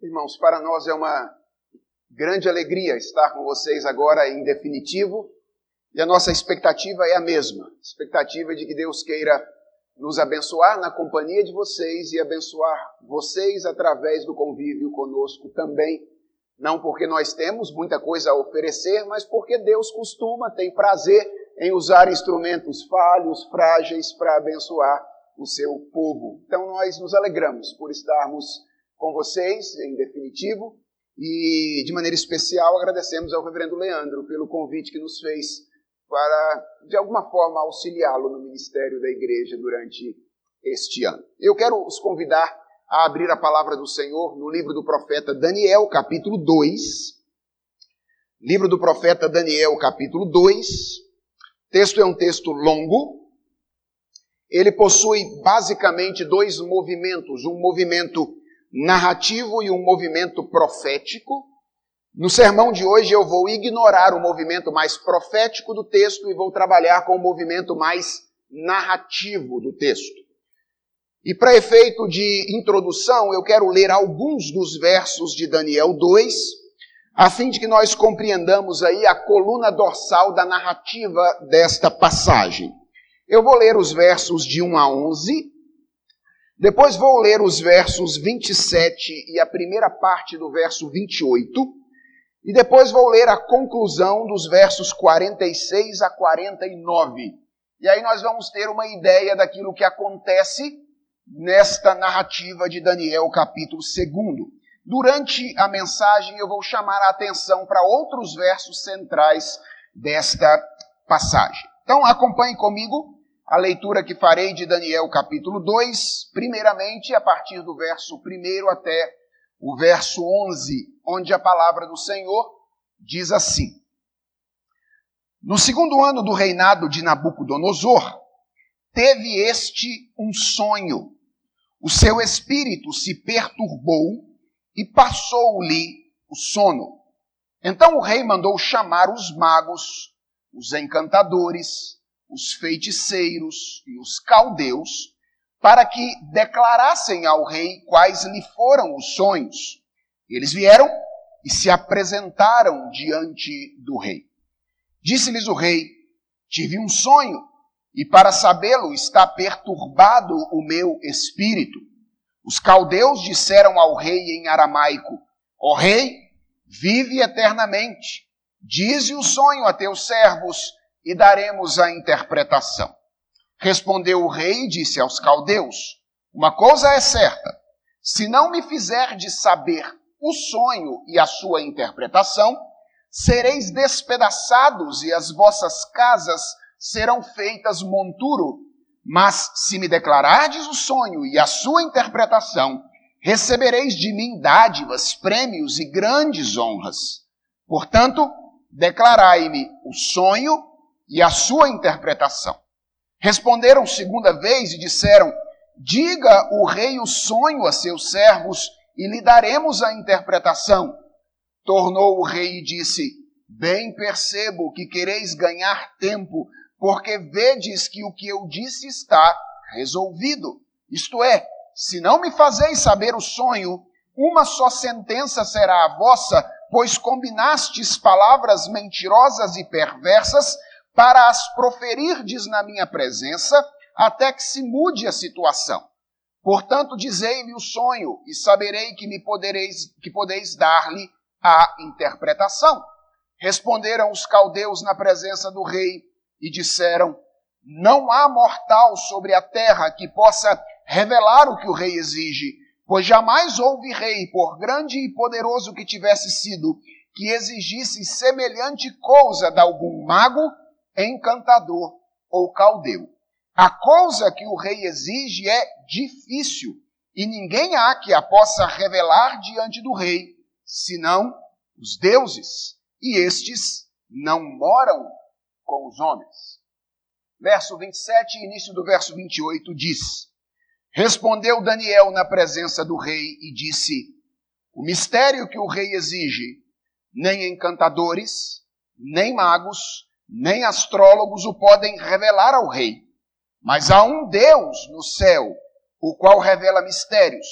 Irmãos, para nós é uma grande alegria estar com vocês agora em definitivo, e a nossa expectativa é a mesma, expectativa de que Deus queira nos abençoar na companhia de vocês e abençoar vocês através do convívio conosco também, não porque nós temos muita coisa a oferecer, mas porque Deus costuma, tem prazer em usar instrumentos falhos, frágeis para abençoar o seu povo. Então nós nos alegramos por estarmos com vocês, em definitivo, e de maneira especial agradecemos ao reverendo Leandro pelo convite que nos fez para, de alguma forma, auxiliá-lo no ministério da igreja durante este ano. Eu quero os convidar a abrir a palavra do Senhor no livro do profeta Daniel, capítulo 2. Livro do profeta Daniel, capítulo 2. O texto é um texto longo. Ele possui basicamente dois movimentos: um movimento narrativo e um movimento profético. No sermão de hoje eu vou ignorar o movimento mais profético do texto e vou trabalhar com o movimento mais narrativo do texto. E para efeito de introdução, eu quero ler alguns dos versos de Daniel 2, a fim de que nós compreendamos aí a coluna dorsal da narrativa desta passagem. Eu vou ler os versos de 1 a 11, depois vou ler os versos 27 e a primeira parte do verso 28. E depois vou ler a conclusão dos versos 46 a 49. E aí nós vamos ter uma ideia daquilo que acontece nesta narrativa de Daniel, capítulo 2. Durante a mensagem, eu vou chamar a atenção para outros versos centrais desta passagem. Então, acompanhe comigo a leitura que farei de Daniel capítulo 2, primeiramente a partir do verso 1 até o verso 11, onde a palavra do Senhor diz assim: No segundo ano do reinado de Nabucodonosor, teve este um sonho. O seu espírito se perturbou e passou-lhe o sono. Então o rei mandou chamar os magos, os encantadores, os feiticeiros e os caldeus, para que declarassem ao rei quais lhe foram os sonhos. Eles vieram e se apresentaram diante do rei. Disse-lhes o rei: Tive um sonho, e para sabê-lo está perturbado o meu espírito. Os caldeus disseram ao rei em aramaico: Ó rei, vive eternamente. Dize o sonho a teus servos e daremos a interpretação. Respondeu o rei e disse aos caldeus: Uma coisa é certa, se não me fizerdes saber o sonho e a sua interpretação, sereis despedaçados e as vossas casas serão feitas monturo. Mas se me declarardes o sonho e a sua interpretação, recebereis de mim dádivas, prêmios e grandes honras. Portanto, declarai-me o sonho e a sua interpretação. Responderam segunda vez e disseram: Diga o rei o sonho a seus servos e lhe daremos a interpretação. Tornou o rei e disse: Bem percebo que quereis ganhar tempo, porque vedes que o que eu disse está resolvido. Isto é, se não me fazeis saber o sonho, uma só sentença será a vossa, pois combinastes palavras mentirosas e perversas para as proferirdes na minha presença, até que se mude a situação. Portanto, dizei-me o sonho, e saberei que me podereis, que podeis dar-lhe a interpretação. Responderam os caldeus na presença do rei e disseram: Não há mortal sobre a terra que possa revelar o que o rei exige, pois jamais houve rei, por grande e poderoso que tivesse sido, que exigisse semelhante coisa de algum mago encantador ou caldeu. A coisa que o rei exige é difícil, e ninguém há que a possa revelar diante do rei, senão os deuses, e estes não moram com os homens. Verso 27 início do verso 28 diz: Respondeu Daniel na presença do rei e disse: O mistério que o rei exige, nem encantadores, nem magos, nem astrólogos o podem revelar ao rei. Mas há um Deus no céu, o qual revela mistérios.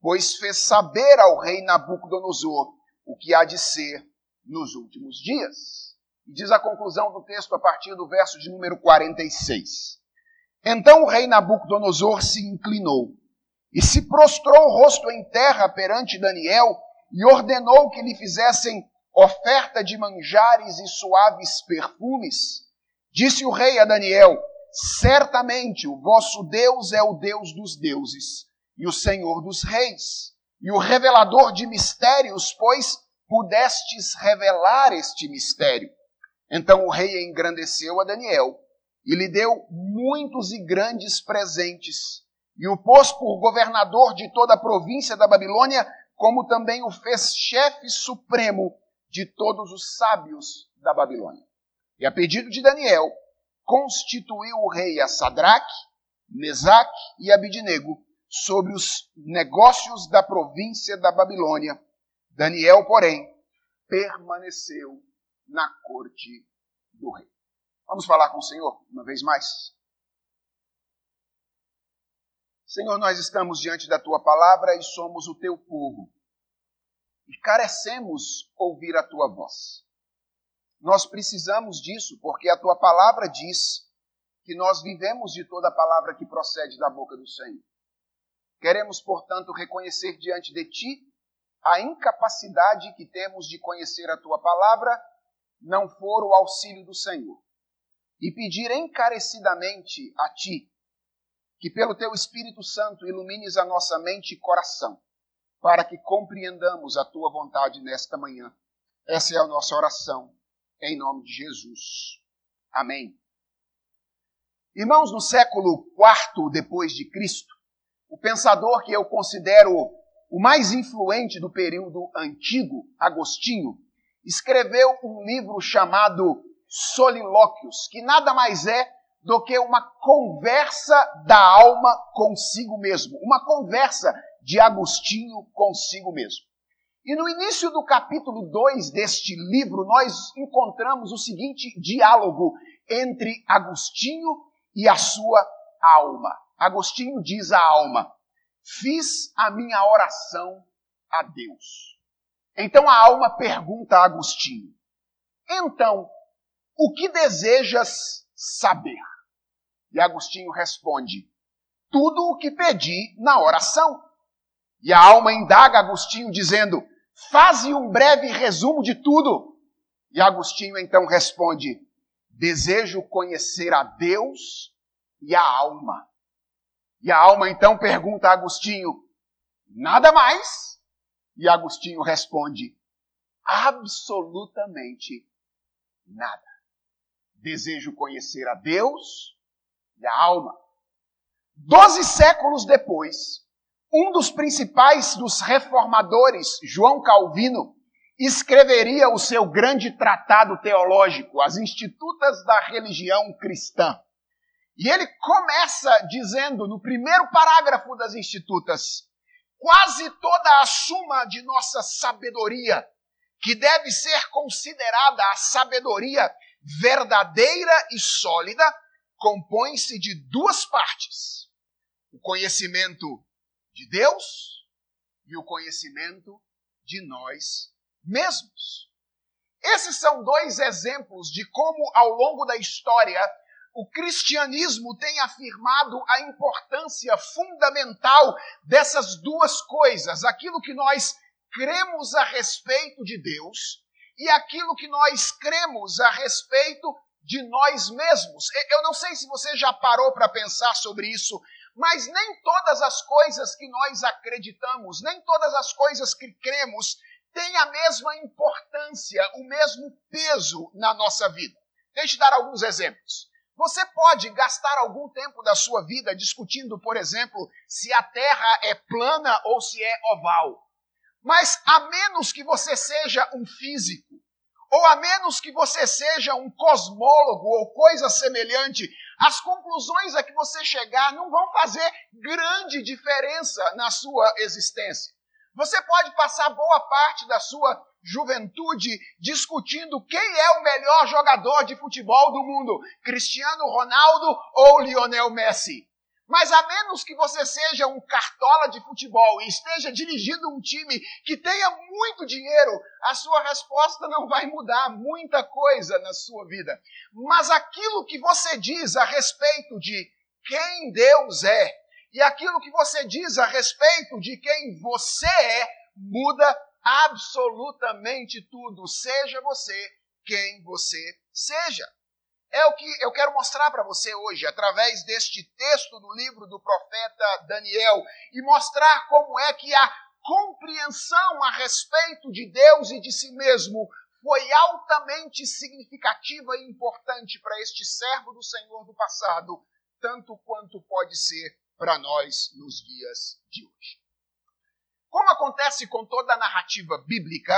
pois fez saber ao rei Nabucodonosor o que há de ser nos últimos dias. E diz a conclusão do texto a partir do verso de número 46. Então o rei Nabucodonosor se inclinou e se prostrou o rosto em terra perante Daniel e ordenou que lhe fizessem oferta de manjares e suaves perfumes. Disse o rei a Daniel: Certamente o vosso Deus é o Deus dos deuses e o Senhor dos reis, e o revelador de mistérios, pois pudestes revelar este mistério. Então o rei engrandeceu a Daniel e lhe deu muitos e grandes presentes, e o pôs por governador de toda a província da Babilônia, como também o fez chefe supremo de todos os sábios da Babilônia. E a pedido de Daniel, constituiu o rei a Sadraque, Mesaque e Abidnego sobre os negócios da província da Babilônia. Daniel, porém, permaneceu na corte do rei. Vamos falar com o Senhor uma vez mais? Senhor, nós estamos diante da tua palavra e somos o teu povo. E carecemos ouvir a tua voz. Nós precisamos disso porque a tua palavra diz que nós vivemos de toda a palavra que procede da boca do Senhor. Queremos, portanto, reconhecer diante de ti a incapacidade que temos de conhecer a tua palavra, não for o auxílio do Senhor. E pedir encarecidamente a ti que, pelo teu Espírito Santo, ilumines a nossa mente e coração, para que compreendamos a tua vontade nesta manhã. Essa é a nossa oração, em nome de Jesus. Amém. Irmãos, no século IV depois de Cristo, o pensador que eu considero o mais influente do período antigo, Agostinho, escreveu um livro chamado Solilóquios, que nada mais é do que uma conversa da alma consigo mesmo, uma conversa de Agostinho consigo mesmo. E no início do capítulo 2 deste livro, nós encontramos o seguinte diálogo entre Agostinho e a sua alma. Agostinho diz à alma: Fiz a minha oração a Deus. Então a alma pergunta a Agostinho: Então, o que desejas saber? E Agostinho responde: Tudo o que pedi na oração. E a alma indaga Agostinho, dizendo: Faze um breve resumo de tudo. E Agostinho então responde: Desejo conhecer a Deus e a alma. E a alma então pergunta a Agostinho: Nada mais? E Agostinho responde: Absolutamente nada. Desejo conhecer a Deus e a alma. Doze séculos depois, um dos principais dos reformadores, João Calvino, escreveria o seu grande tratado teológico, As Institutas da Religião Cristã. E ele começa dizendo, no primeiro parágrafo das Institutas, quase toda a suma de nossa sabedoria, que deve ser considerada a sabedoria verdadeira e sólida, compõe-se de duas partes: o conhecimento de Deus e o conhecimento de nós mesmos. Esses são dois exemplos de como, ao longo da história, o cristianismo tem afirmado a importância fundamental dessas duas coisas: aquilo que nós cremos a respeito de Deus e aquilo que nós cremos a respeito de nós mesmos. Eu não sei se você já parou para pensar sobre isso, mas nem todas as coisas que nós acreditamos, nem todas as coisas que cremos têm a mesma importância, o mesmo peso na nossa vida. Deixe eu dar alguns exemplos. Você pode gastar algum tempo da sua vida discutindo, por exemplo, se a Terra é plana ou se é oval. Mas a menos que você seja um físico, ou a menos que você seja um cosmólogo ou coisa semelhante, as conclusões a que você chegar não vão fazer grande diferença na sua existência. Você pode passar boa parte da sua juventude discutindo quem é o melhor jogador de futebol do mundo, Cristiano Ronaldo ou Lionel Messi. Mas a menos que você seja um cartola de futebol e esteja dirigindo um time que tenha muito dinheiro, a sua resposta não vai mudar muita coisa na sua vida. Mas aquilo que você diz a respeito de quem Deus é e aquilo que você diz a respeito de quem você é, muda absolutamente tudo, seja você quem você seja. É o que eu quero mostrar para você hoje, através deste texto do livro do profeta Daniel, e mostrar como é que a compreensão a respeito de Deus e de si mesmo foi altamente significativa e importante para este servo do Senhor do passado, tanto quanto pode ser para nós nos dias de hoje. Como acontece com toda a narrativa bíblica,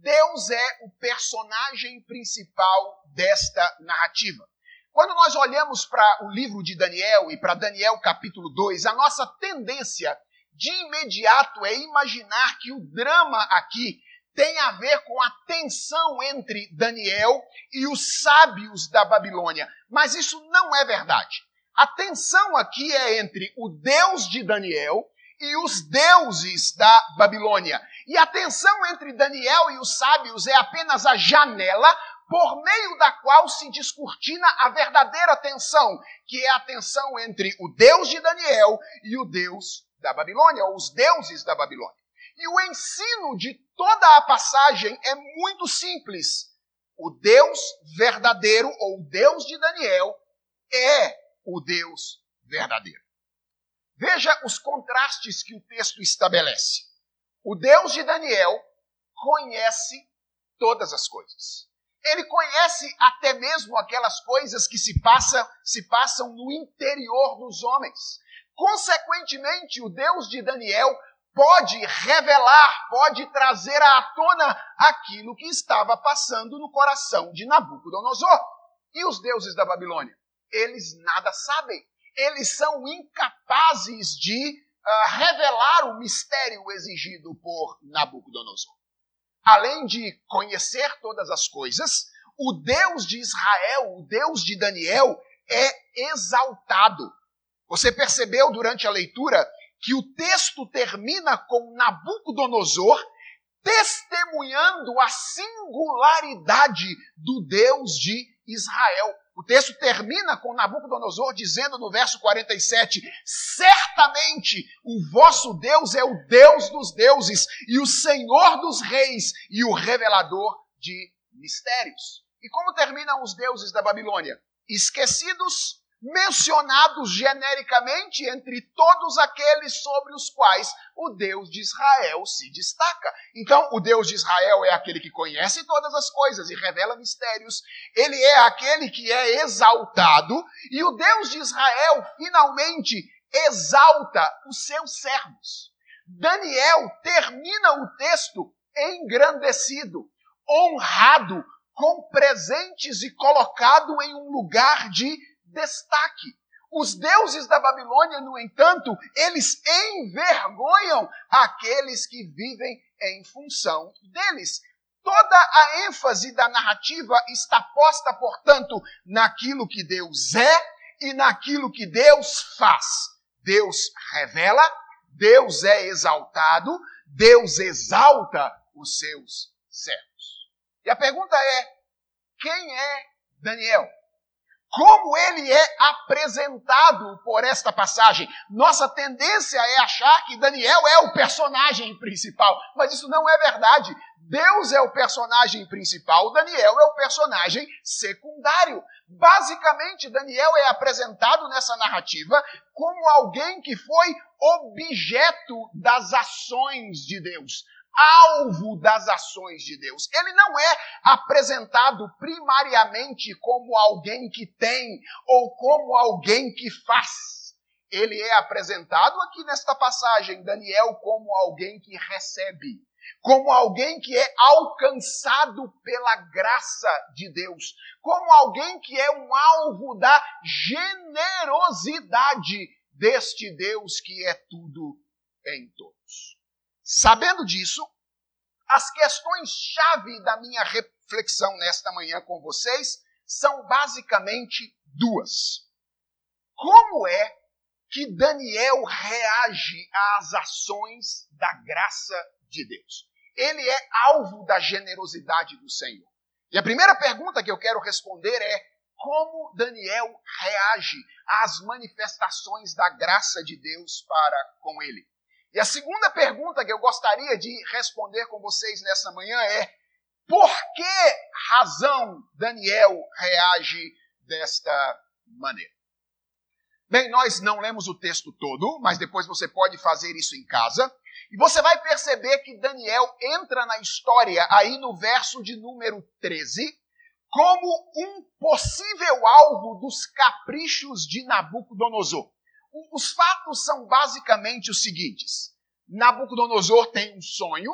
Deus é o personagem principal desta narrativa. Quando nós olhamos para o livro de Daniel e para Daniel capítulo 2, a nossa tendência de imediato é imaginar que o drama aqui tem a ver com a tensão entre Daniel e os sábios da Babilônia. Mas isso não é verdade. A tensão aqui é entre o Deus de Daniel e os deuses da Babilônia. E a tensão entre Daniel e os sábios é apenas a janela por meio da qual se descortina a verdadeira tensão, que é a tensão entre o Deus de Daniel e o Deus da Babilônia, ou os deuses da Babilônia. E o ensino de toda a passagem é muito simples. O Deus verdadeiro, ou o Deus de Daniel, é o Deus verdadeiro. Veja os contrastes que o texto estabelece. O Deus de Daniel conhece todas as coisas. Ele conhece até mesmo aquelas coisas que se, passa, se passam no interior dos homens. Consequentemente, o Deus de Daniel pode revelar, pode trazer à tona aquilo que estava passando no coração de Nabucodonosor. E os deuses da Babilônia? Eles nada sabem eles são incapazes de uh, revelar o mistério exigido por Nabucodonosor. Além de conhecer todas as coisas, o Deus de Israel, o Deus de Daniel, é exaltado. Você percebeu durante a leitura que o texto termina com Nabucodonosor testemunhando a singularidade do Deus de Israel. O texto termina com Nabucodonosor dizendo no verso 47: Certamente o vosso Deus é o Deus dos deuses e o Senhor dos reis e o revelador de mistérios. E como terminam os deuses da Babilônia? Esquecidos mencionados genericamente entre todos aqueles sobre os quais o Deus de Israel se destaca. Então, o Deus de Israel é aquele que conhece todas as coisas e revela mistérios, ele é aquele que é exaltado, e o Deus de Israel finalmente exalta os seus servos. Daniel termina o texto engrandecido, honrado, com presentes e colocado em um lugar de destaque. Os deuses da Babilônia, no entanto, eles envergonham aqueles que vivem em função deles. Toda a ênfase da narrativa está posta, portanto, naquilo que Deus é e naquilo que Deus faz. Deus revela, Deus é exaltado, Deus exalta os seus servos. E a pergunta é: quem é Daniel? Como ele é apresentado por esta passagem. Nossa tendência é achar que Daniel é o personagem principal, mas isso não é verdade. Deus é o personagem principal, Daniel é o personagem secundário. Basicamente, Daniel é apresentado nessa narrativa como alguém que foi objeto das ações de Deus alvo das ações de Deus. Ele não é apresentado primariamente como alguém que tem ou como alguém que faz. Ele é apresentado aqui nesta passagem, Daniel, como alguém que recebe, como alguém que é alcançado pela graça de Deus, como alguém que é um alvo da generosidade deste Deus que é tudo em todos. Sabendo disso, as questões-chave da minha reflexão nesta manhã com vocês são basicamente duas. Como é que Daniel reage às ações da graça de Deus. Ele é alvo da generosidade do Senhor. E a primeira pergunta que eu quero responder é: como Daniel reage às manifestações da graça de Deus para com ele? E a segunda pergunta que eu gostaria de responder com vocês nessa manhã é: por que razão Daniel reage desta maneira? Bem, nós não lemos o texto todo, mas depois você pode fazer isso em casa. E você vai perceber que Daniel entra na história aí no verso de número 13 como um possível alvo dos caprichos de Nabucodonosor. Os fatos são basicamente os seguintes: Nabucodonosor tem um sonho,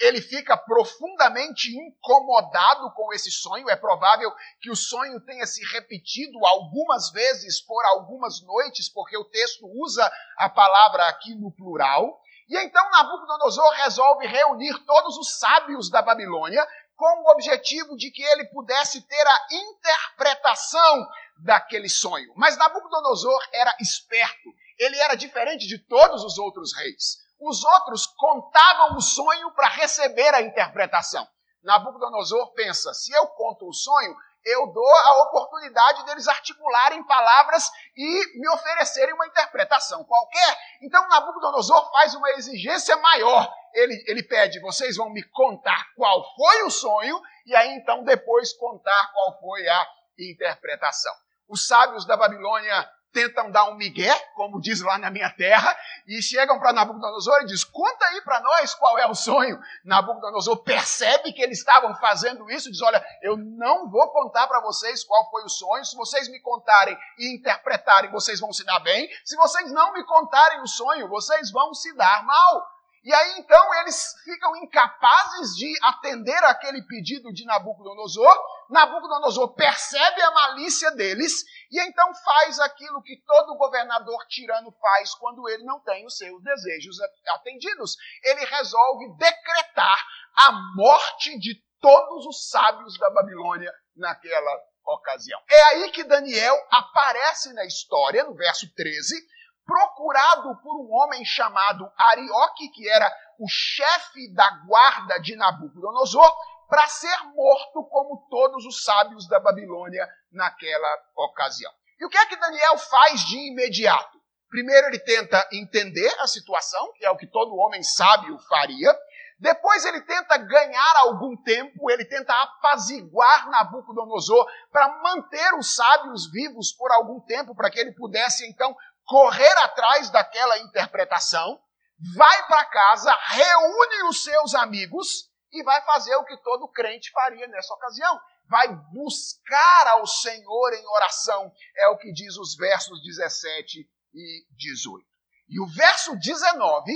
ele fica profundamente incomodado com esse sonho. É provável que o sonho tenha se repetido algumas vezes por algumas noites, porque o texto usa a palavra aqui no plural. E então Nabucodonosor resolve reunir todos os sábios da Babilônia com o objetivo de que ele pudesse ter a interpretação daquele sonho. Mas Nabucodonosor era esperto, ele era diferente de todos os outros reis. Os outros contavam o sonho para receber a interpretação. Nabucodonosor pensa: se eu conto o sonho, eu dou a oportunidade deles articularem palavras e me oferecerem uma interpretação qualquer. Então Nabucodonosor faz uma exigência maior. Ele, ele pede: vocês vão me contar qual foi o sonho, e aí então depois contar qual foi a interpretação. Os sábios da Babilônia tentam dar um migué, como diz lá na minha terra, e chegam para Nabucodonosor e diz: "Conta aí para nós qual é o sonho". Nabucodonosor percebe que eles estavam fazendo isso, diz: "Olha, eu não vou contar para vocês qual foi o sonho. Se vocês me contarem e interpretarem, vocês vão se dar bem. Se vocês não me contarem o sonho, vocês vão se dar mal". E aí então eles ficam incapazes de atender aquele pedido de Nabucodonosor. Nabucodonosor percebe a malícia deles e então faz aquilo que todo governador tirano faz quando ele não tem os seus desejos atendidos. Ele resolve decretar a morte de todos os sábios da Babilônia naquela ocasião. É aí que Daniel aparece na história, no verso 13 procurado por um homem chamado Arioque, que era o chefe da guarda de Nabucodonosor, para ser morto como todos os sábios da Babilônia naquela ocasião. E o que é que Daniel faz de imediato? Primeiro, ele tenta entender a situação, que é o que todo homem sábio faria. Depois, ele tenta ganhar algum tempo, ele tenta apaziguar Nabucodonosor para manter os sábios vivos por algum tempo, para que ele pudesse então correr atrás daquela interpretação, vai para casa, reúne os seus amigos e vai fazer o que todo crente faria nessa ocasião. Vai buscar ao Senhor em oração, é o que diz os versos 17 e 18. E o verso 19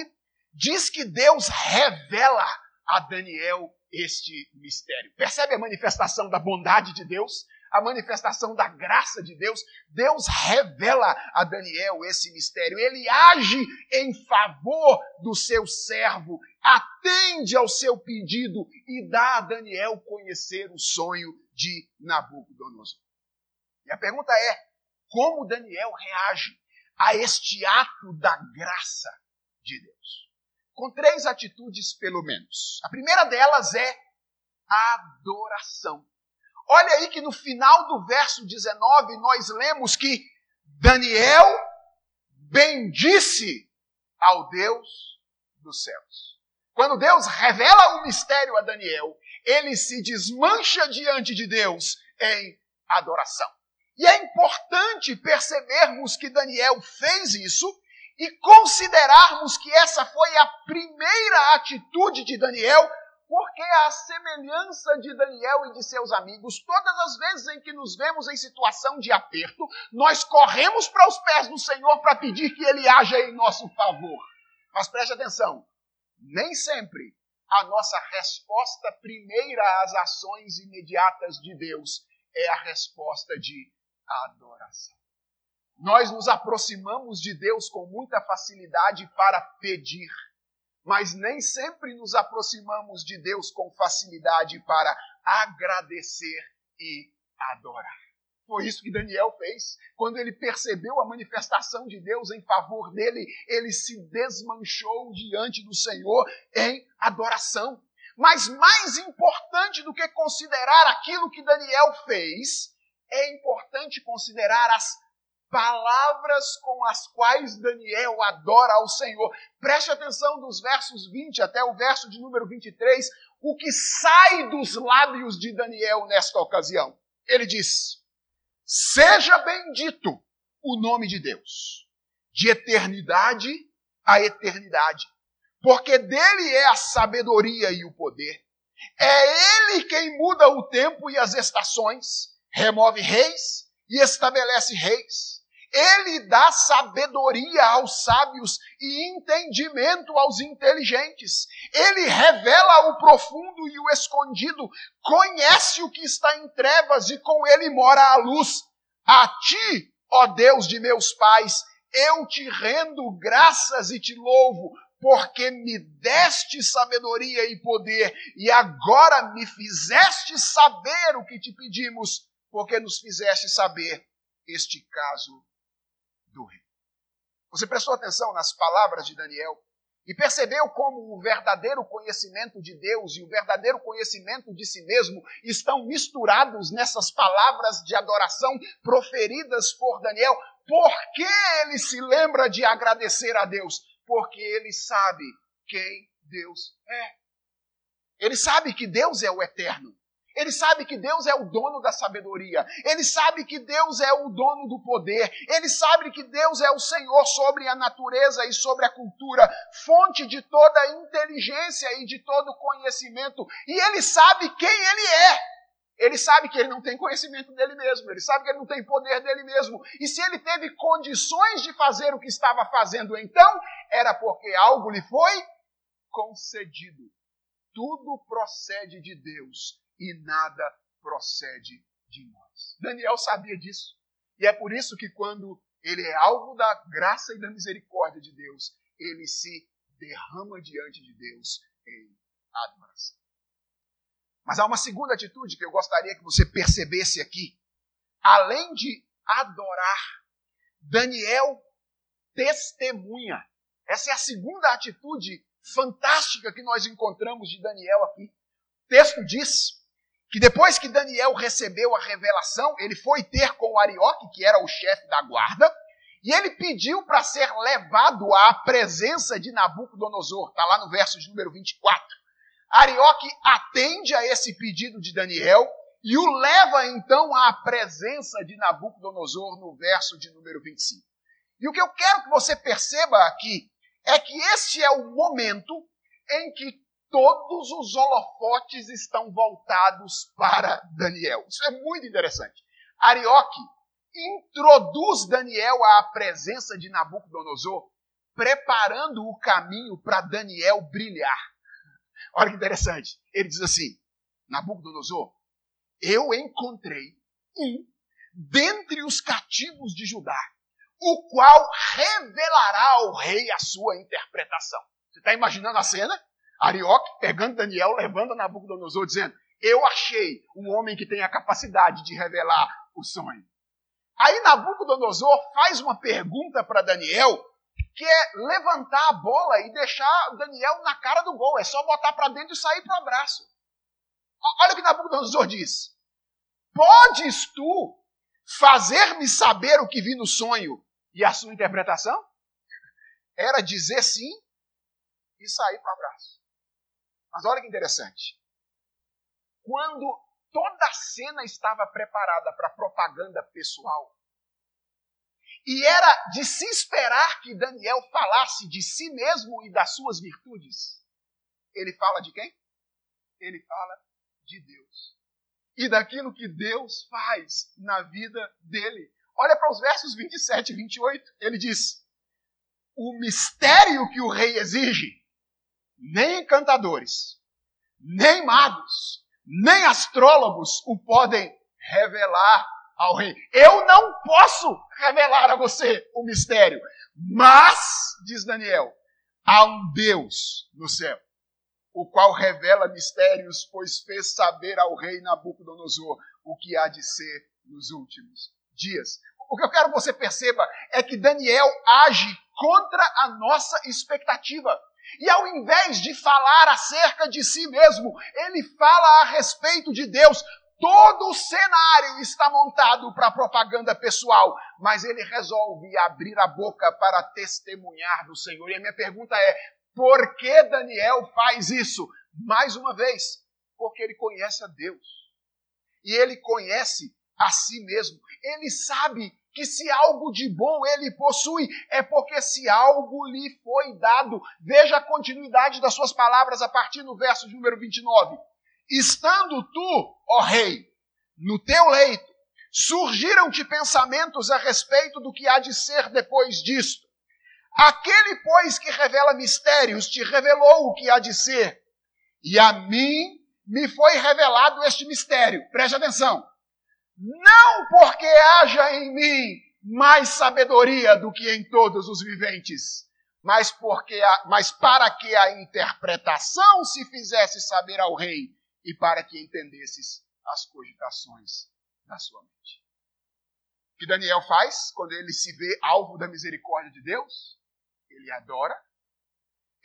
diz que Deus revela a Daniel este mistério. Percebe a manifestação da bondade de Deus? A manifestação da graça de Deus, Deus revela a Daniel esse mistério. Ele age em favor do seu servo, atende ao seu pedido e dá a Daniel conhecer o sonho de Nabucodonosor. E a pergunta é: como Daniel reage a este ato da graça de Deus? Com três atitudes, pelo menos. A primeira delas é adoração. Olha aí que no final do verso 19 nós lemos que Daniel bendisse ao Deus dos céus. Quando Deus revela o mistério a Daniel, ele se desmancha diante de Deus em adoração. E é importante percebermos que Daniel fez isso e considerarmos que essa foi a primeira atitude de Daniel porque a semelhança de Daniel e de seus amigos, todas as vezes em que nos vemos em situação de aperto, nós corremos para os pés do Senhor para pedir que Ele haja em nosso favor. Mas preste atenção, nem sempre a nossa resposta primeira às ações imediatas de Deus é a resposta de adoração. Nós nos aproximamos de Deus com muita facilidade para pedir mas nem sempre nos aproximamos de Deus com facilidade para agradecer e adorar. Foi isso que Daniel fez. Quando ele percebeu a manifestação de Deus em favor dele, ele se desmanchou diante do Senhor em adoração. Mas mais importante do que considerar aquilo que Daniel fez, é importante considerar as palavras com as quais Daniel adora ao Senhor. Preste atenção dos versos 20 até o verso de número 23, o que sai dos lábios de Daniel nesta ocasião. Ele diz: Seja bendito o nome de Deus, de eternidade a eternidade, porque dele é a sabedoria e o poder. É ele quem muda o tempo e as estações, remove reis e estabelece reis. Ele dá sabedoria aos sábios e entendimento aos inteligentes. Ele revela o profundo e o escondido, conhece o que está em trevas e com ele mora a luz. A ti, ó Deus de meus pais, eu te rendo graças e te louvo, porque me deste sabedoria e poder, e agora me fizeste saber o que te pedimos, porque nos fizeste saber este caso do rei. Você prestou atenção nas palavras de Daniel e percebeu como o verdadeiro conhecimento de Deus e o verdadeiro conhecimento de si mesmo estão misturados nessas palavras de adoração proferidas por Daniel. Por que ele se lembra de agradecer a Deus? Porque ele sabe quem Deus é. Ele sabe que Deus é o eterno. Ele sabe que Deus é o dono da sabedoria. Ele sabe que Deus é o dono do poder. Ele sabe que Deus é o Senhor sobre a natureza e sobre a cultura, fonte de toda inteligência e de todo conhecimento. E ele sabe quem ele é. Ele sabe que ele não tem conhecimento dele mesmo, ele sabe que ele não tem poder dele mesmo. E se ele teve condições de fazer o que estava fazendo então, era porque algo lhe foi concedido. Tudo procede de Deus e nada procede de nós. Daniel sabia disso. E é por isso que quando ele é alvo da graça e da misericórdia de Deus, ele se derrama diante de Deus em adoração. Mas há uma segunda atitude que eu gostaria que você percebesse aqui. Além de adorar, Daniel testemunha. Essa é a segunda atitude fantástica que nós encontramos de Daniel aqui. O texto diz que depois que Daniel recebeu a revelação, ele foi ter com o Arioque, que era o chefe da guarda, e ele pediu para ser levado à presença de Nabucodonosor. Está lá no verso de número 24. Arioque atende a esse pedido de Daniel e o leva então à presença de Nabucodonosor no verso de número 25. E o que eu quero que você perceba aqui é que este é o momento em que todos os holofotes estão voltados para Daniel. Isso é muito interessante. Arioque introduz Daniel à presença de Nabucodonosor, preparando o caminho para Daniel brilhar. Olha que interessante. Ele diz assim: Nabucodonosor, eu encontrei um dentre os cativos de Judá, o qual revelará ao rei a sua interpretação. Você está imaginando a cena? Arioque pegando Daniel, levando Nabucodonosor, dizendo: Eu achei um homem que tem a capacidade de revelar o sonho. Aí Nabucodonosor faz uma pergunta para Daniel, que é levantar a bola e deixar Daniel na cara do gol. É só botar para dentro e sair para o abraço. Olha o que Nabucodonosor diz: Podes tu fazer-me saber o que vi no sonho e a sua interpretação? Era dizer sim e sair para o abraço. Mas olha que interessante. Quando toda a cena estava preparada para propaganda pessoal, e era de se esperar que Daniel falasse de si mesmo e das suas virtudes, ele fala de quem? Ele fala de Deus. E daquilo que Deus faz na vida dele. Olha para os versos 27 e 28. Ele diz: O mistério que o rei exige nem encantadores, nem magos, nem astrólogos o podem revelar ao rei. Eu não posso revelar a você o mistério, mas, diz Daniel, há um Deus no céu, o qual revela mistérios, pois fez saber ao rei Nabucodonosor o que há de ser nos últimos dias. O que eu quero que você perceba é que Daniel age contra a nossa expectativa. E ao invés de falar acerca de si mesmo, ele fala a respeito de Deus. Todo o cenário está montado para propaganda pessoal, mas ele resolve abrir a boca para testemunhar do Senhor. E a minha pergunta é: por que Daniel faz isso? Mais uma vez, porque ele conhece a Deus. E ele conhece a si mesmo. Ele sabe que se algo de bom ele possui, é porque se algo lhe foi dado. Veja a continuidade das suas palavras a partir do verso de número 29. Estando tu, ó rei, no teu leito, surgiram-te pensamentos a respeito do que há de ser depois disto. Aquele, pois, que revela mistérios, te revelou o que há de ser. E a mim me foi revelado este mistério. Preste atenção não porque haja em mim mais sabedoria do que em todos os viventes, mas, porque a, mas para que a interpretação se fizesse saber ao rei e para que entendesses as cogitações da sua mente. O que Daniel faz quando ele se vê alvo da misericórdia de Deus? Ele adora,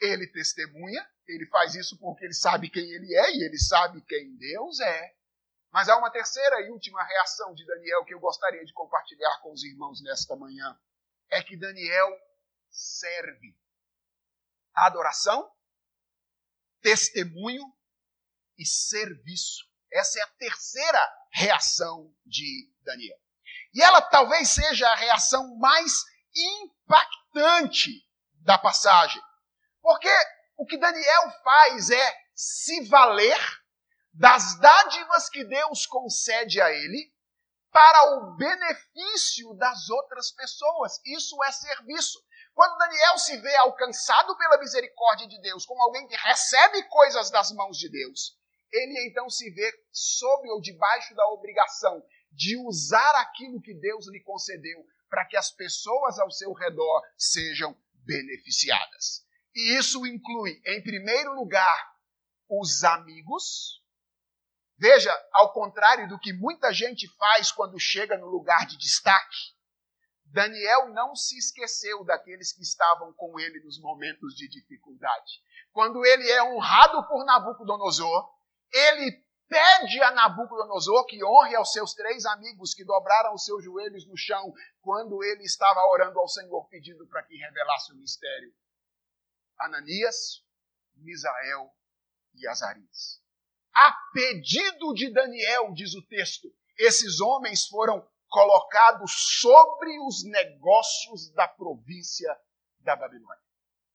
ele testemunha, ele faz isso porque ele sabe quem ele é e ele sabe quem Deus é. Mas há uma terceira e última reação de Daniel que eu gostaria de compartilhar com os irmãos nesta manhã. É que Daniel serve. Adoração, testemunho e serviço. Essa é a terceira reação de Daniel. E ela talvez seja a reação mais impactante da passagem. Porque o que Daniel faz é se valer das dádivas que Deus concede a ele para o benefício das outras pessoas. Isso é serviço. Quando Daniel se vê alcançado pela misericórdia de Deus, como alguém que recebe coisas das mãos de Deus, ele então se vê sob ou debaixo da obrigação de usar aquilo que Deus lhe concedeu para que as pessoas ao seu redor sejam beneficiadas. E isso inclui, em primeiro lugar, os amigos, Veja, ao contrário do que muita gente faz quando chega no lugar de destaque, Daniel não se esqueceu daqueles que estavam com ele nos momentos de dificuldade. Quando ele é honrado por Nabucodonosor, ele pede a Nabucodonosor que honre aos seus três amigos que dobraram os seus joelhos no chão quando ele estava orando ao Senhor pedindo para que revelasse o mistério. Ananias, Misael e Azarias. A pedido de Daniel, diz o texto, esses homens foram colocados sobre os negócios da província da Babilônia.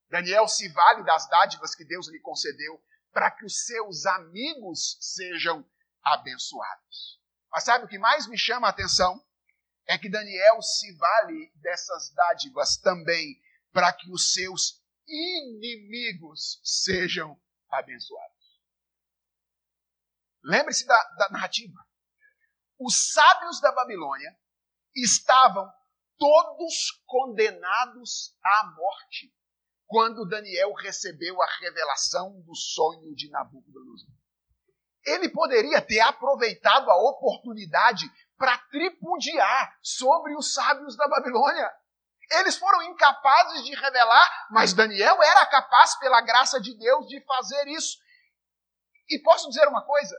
Daniel se vale das dádivas que Deus lhe concedeu para que os seus amigos sejam abençoados. Mas sabe o que mais me chama a atenção? É que Daniel se vale dessas dádivas também para que os seus inimigos sejam abençoados. Lembre-se da, da narrativa. Os sábios da Babilônia estavam todos condenados à morte quando Daniel recebeu a revelação do sonho de Nabucodonosor. Ele poderia ter aproveitado a oportunidade para tripudiar sobre os sábios da Babilônia. Eles foram incapazes de revelar, mas Daniel era capaz, pela graça de Deus, de fazer isso. E posso dizer uma coisa?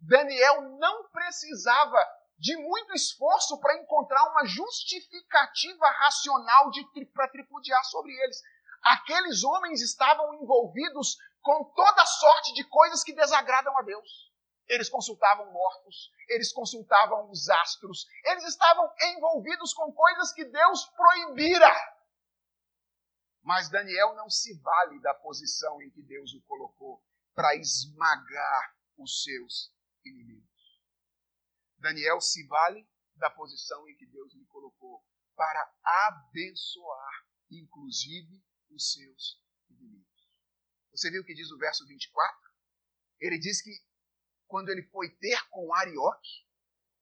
Daniel não precisava de muito esforço para encontrar uma justificativa racional para tripudiar sobre eles. Aqueles homens estavam envolvidos com toda sorte de coisas que desagradam a Deus. Eles consultavam mortos, eles consultavam os astros, eles estavam envolvidos com coisas que Deus proibira. Mas Daniel não se vale da posição em que Deus o colocou para esmagar os seus inimigos. Daniel se vale da posição em que Deus lhe colocou para abençoar, inclusive, os seus inimigos. Você viu o que diz o verso 24? Ele diz que quando ele foi ter com Arioque,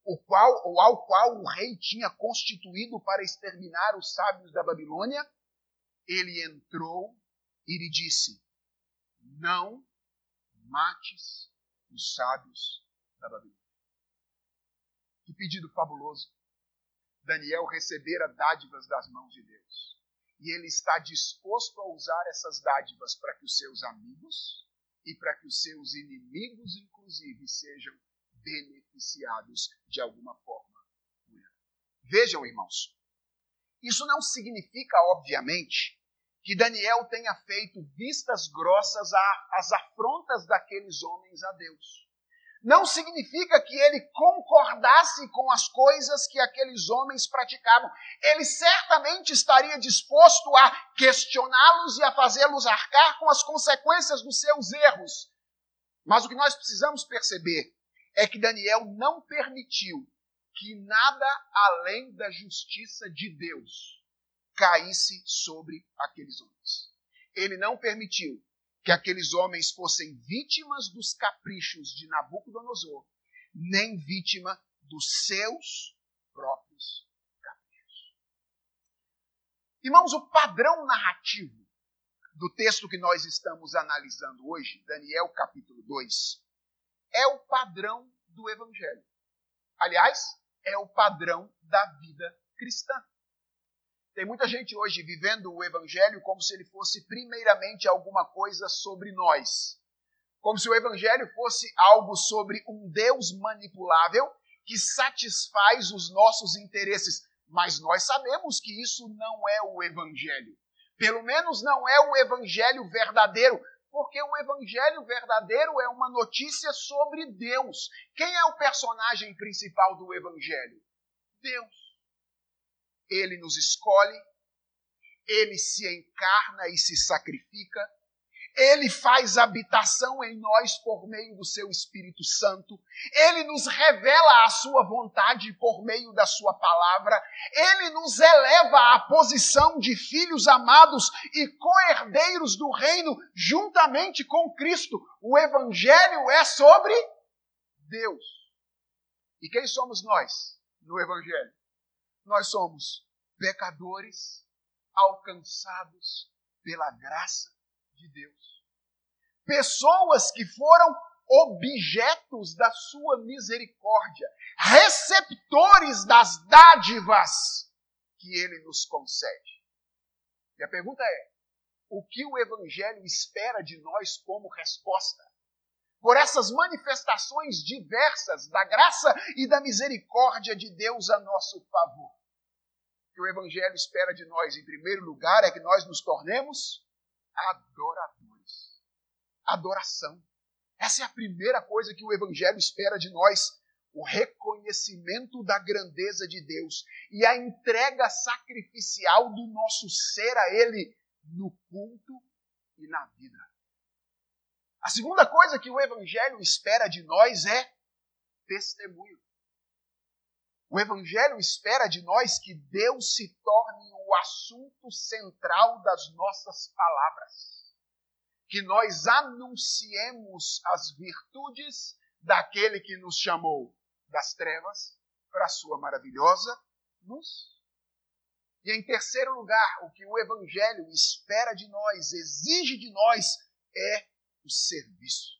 o qual, ou ao qual o rei tinha constituído para exterminar os sábios da Babilônia, ele entrou e lhe disse: Não mates os sábios da Babilônia. Que pedido fabuloso. Daniel recebera dádivas das mãos de Deus. E ele está disposto a usar essas dádivas para que os seus amigos e para que os seus inimigos, inclusive, sejam beneficiados de alguma forma. Vejam, irmãos, isso não significa, obviamente, que Daniel tenha feito vistas grossas às afrontas daqueles homens a Deus não significa que ele concordasse com as coisas que aqueles homens praticavam. Ele certamente estaria disposto a questioná-los e a fazê-los arcar com as consequências dos seus erros. Mas o que nós precisamos perceber é que Daniel não permitiu que nada além da justiça de Deus caísse sobre aqueles homens. Ele não permitiu que aqueles homens fossem vítimas dos caprichos de Nabucodonosor, nem vítima dos seus próprios caprichos. Irmãos, o padrão narrativo do texto que nós estamos analisando hoje, Daniel capítulo 2, é o padrão do Evangelho. Aliás, é o padrão da vida cristã. Tem muita gente hoje vivendo o Evangelho como se ele fosse primeiramente alguma coisa sobre nós. Como se o Evangelho fosse algo sobre um Deus manipulável que satisfaz os nossos interesses. Mas nós sabemos que isso não é o Evangelho. Pelo menos não é o Evangelho verdadeiro, porque o Evangelho verdadeiro é uma notícia sobre Deus. Quem é o personagem principal do Evangelho? Deus. Ele nos escolhe, ele se encarna e se sacrifica, ele faz habitação em nós por meio do seu Espírito Santo. Ele nos revela a sua vontade por meio da sua palavra. Ele nos eleva à posição de filhos amados e co-herdeiros do reino juntamente com Cristo. O evangelho é sobre Deus. E quem somos nós no evangelho? Nós somos pecadores alcançados pela graça de Deus. Pessoas que foram objetos da sua misericórdia, receptores das dádivas que ele nos concede. E a pergunta é: o que o Evangelho espera de nós como resposta? Por essas manifestações diversas da graça e da misericórdia de Deus a nosso favor que o Evangelho espera de nós, em primeiro lugar, é que nós nos tornemos adoradores. Adoração. Essa é a primeira coisa que o Evangelho espera de nós. O reconhecimento da grandeza de Deus e a entrega sacrificial do nosso ser a Ele no culto e na vida. A segunda coisa que o Evangelho espera de nós é testemunho. O Evangelho espera de nós que Deus se torne o assunto central das nossas palavras. Que nós anunciemos as virtudes daquele que nos chamou das trevas para a sua maravilhosa luz. E em terceiro lugar, o que o Evangelho espera de nós, exige de nós, é o serviço.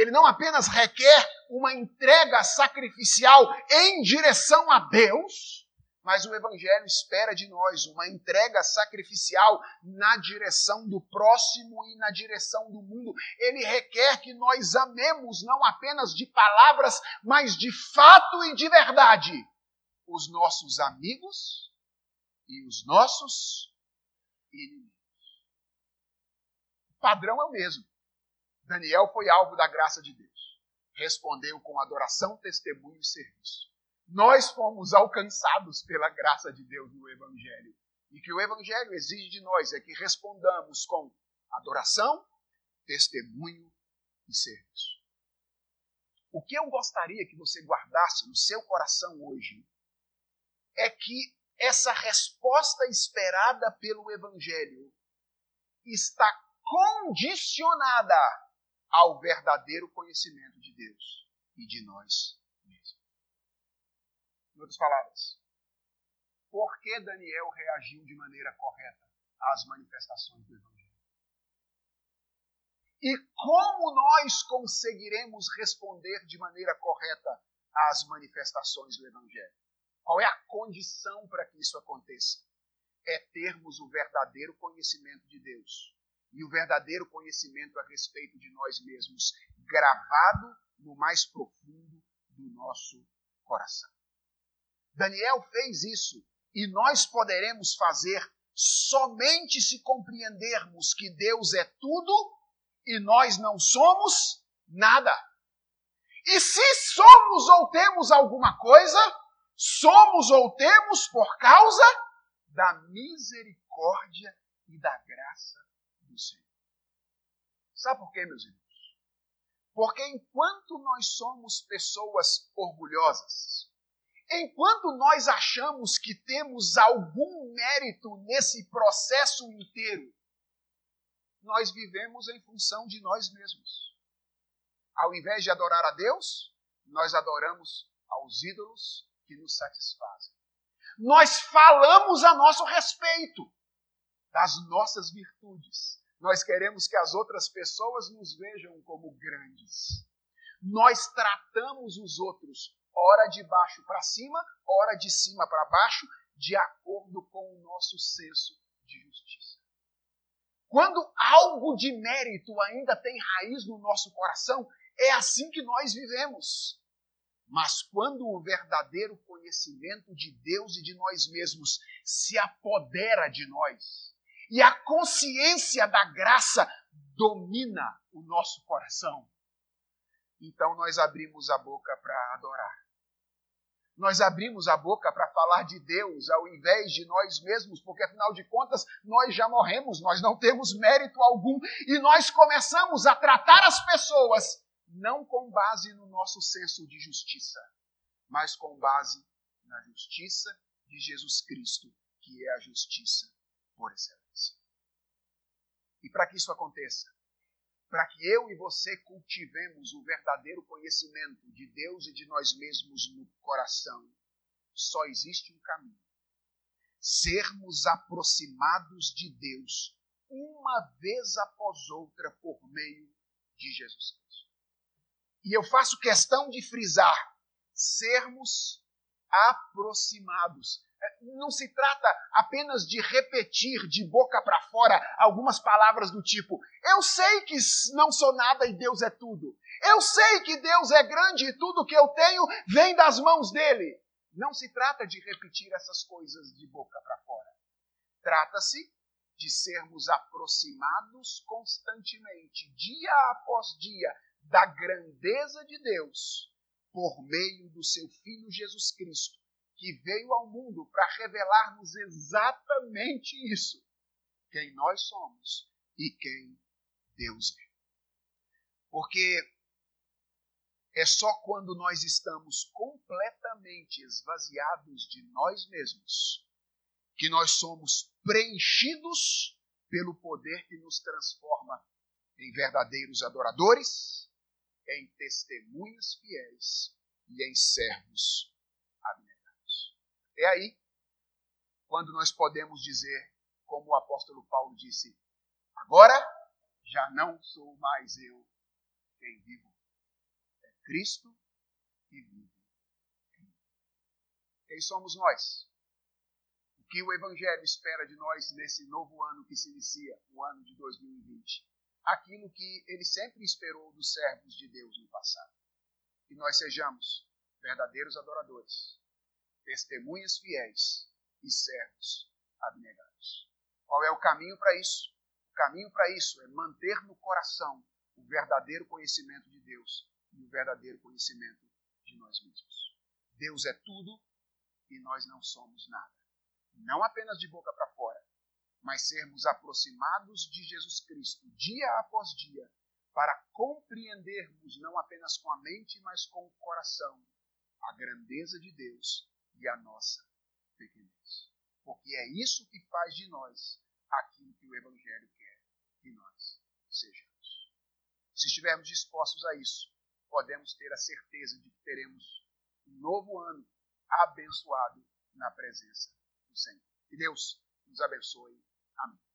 Ele não apenas requer uma entrega sacrificial em direção a Deus, mas o Evangelho espera de nós uma entrega sacrificial na direção do próximo e na direção do mundo. Ele requer que nós amemos não apenas de palavras, mas de fato e de verdade os nossos amigos e os nossos inimigos. O padrão é o mesmo. Daniel foi alvo da graça de Deus. Respondeu com adoração, testemunho e serviço. Nós fomos alcançados pela graça de Deus no Evangelho. E que o Evangelho exige de nós é que respondamos com adoração, testemunho e serviço. O que eu gostaria que você guardasse no seu coração hoje é que essa resposta esperada pelo Evangelho está condicionada ao verdadeiro conhecimento de Deus e de nós mesmos. Em outras palavras, por que Daniel reagiu de maneira correta às manifestações do Evangelho? E como nós conseguiremos responder de maneira correta às manifestações do Evangelho. Qual é a condição para que isso aconteça? É termos o verdadeiro conhecimento de Deus e o verdadeiro conhecimento a respeito de nós mesmos gravado no mais profundo do nosso coração. Daniel fez isso e nós poderemos fazer somente se compreendermos que Deus é tudo e nós não somos nada. E se somos ou temos alguma coisa, somos ou temos por causa da misericórdia e da graça Senhor. Sabe por quê, meus irmãos? Porque enquanto nós somos pessoas orgulhosas, enquanto nós achamos que temos algum mérito nesse processo inteiro, nós vivemos em função de nós mesmos. Ao invés de adorar a Deus, nós adoramos aos ídolos que nos satisfazem. Nós falamos a nosso respeito das nossas virtudes. Nós queremos que as outras pessoas nos vejam como grandes. Nós tratamos os outros, ora de baixo para cima, ora de cima para baixo, de acordo com o nosso senso de justiça. Quando algo de mérito ainda tem raiz no nosso coração, é assim que nós vivemos. Mas quando o verdadeiro conhecimento de Deus e de nós mesmos se apodera de nós, e a consciência da graça domina o nosso coração, então nós abrimos a boca para adorar. Nós abrimos a boca para falar de Deus ao invés de nós mesmos, porque afinal de contas nós já morremos, nós não temos mérito algum. E nós começamos a tratar as pessoas não com base no nosso senso de justiça, mas com base na justiça de Jesus Cristo, que é a justiça por excelência. E para que isso aconteça, para que eu e você cultivemos o verdadeiro conhecimento de Deus e de nós mesmos no coração, só existe um caminho: sermos aproximados de Deus uma vez após outra por meio de Jesus Cristo. E eu faço questão de frisar: sermos aproximados não se trata apenas de repetir de boca para fora algumas palavras do tipo: Eu sei que não sou nada e Deus é tudo. Eu sei que Deus é grande e tudo que eu tenho vem das mãos dele. Não se trata de repetir essas coisas de boca para fora. Trata-se de sermos aproximados constantemente, dia após dia, da grandeza de Deus por meio do seu Filho Jesus Cristo que veio ao mundo para revelar-nos exatamente isso: quem nós somos e quem Deus é. Porque é só quando nós estamos completamente esvaziados de nós mesmos que nós somos preenchidos pelo poder que nos transforma em verdadeiros adoradores, em testemunhas fiéis e em servos é aí quando nós podemos dizer, como o apóstolo Paulo disse: agora já não sou mais eu quem vivo, é Cristo que vive. Quem somos nós? O que o Evangelho espera de nós nesse novo ano que se inicia, o ano de 2020? Aquilo que ele sempre esperou dos servos de Deus no passado. Que nós sejamos verdadeiros adoradores, testemunhas fiéis e servos abnegados. Qual é o caminho para isso? O caminho para isso é manter no coração o verdadeiro conhecimento de Deus e o verdadeiro conhecimento de nós mesmos. Deus é tudo e nós não somos nada. Não apenas de boca para fora, mas sermos aproximados de Jesus Cristo dia após dia para compreendermos não apenas com a mente, mas com o coração a grandeza de Deus e a nossa pequenez. Porque é isso que faz de nós aquilo que o Evangelho quer que nós sejamos. Se estivermos dispostos a isso, podemos ter a certeza de que teremos um novo ano abençoado na presença do Senhor. Que Deus nos abençoe. Amém.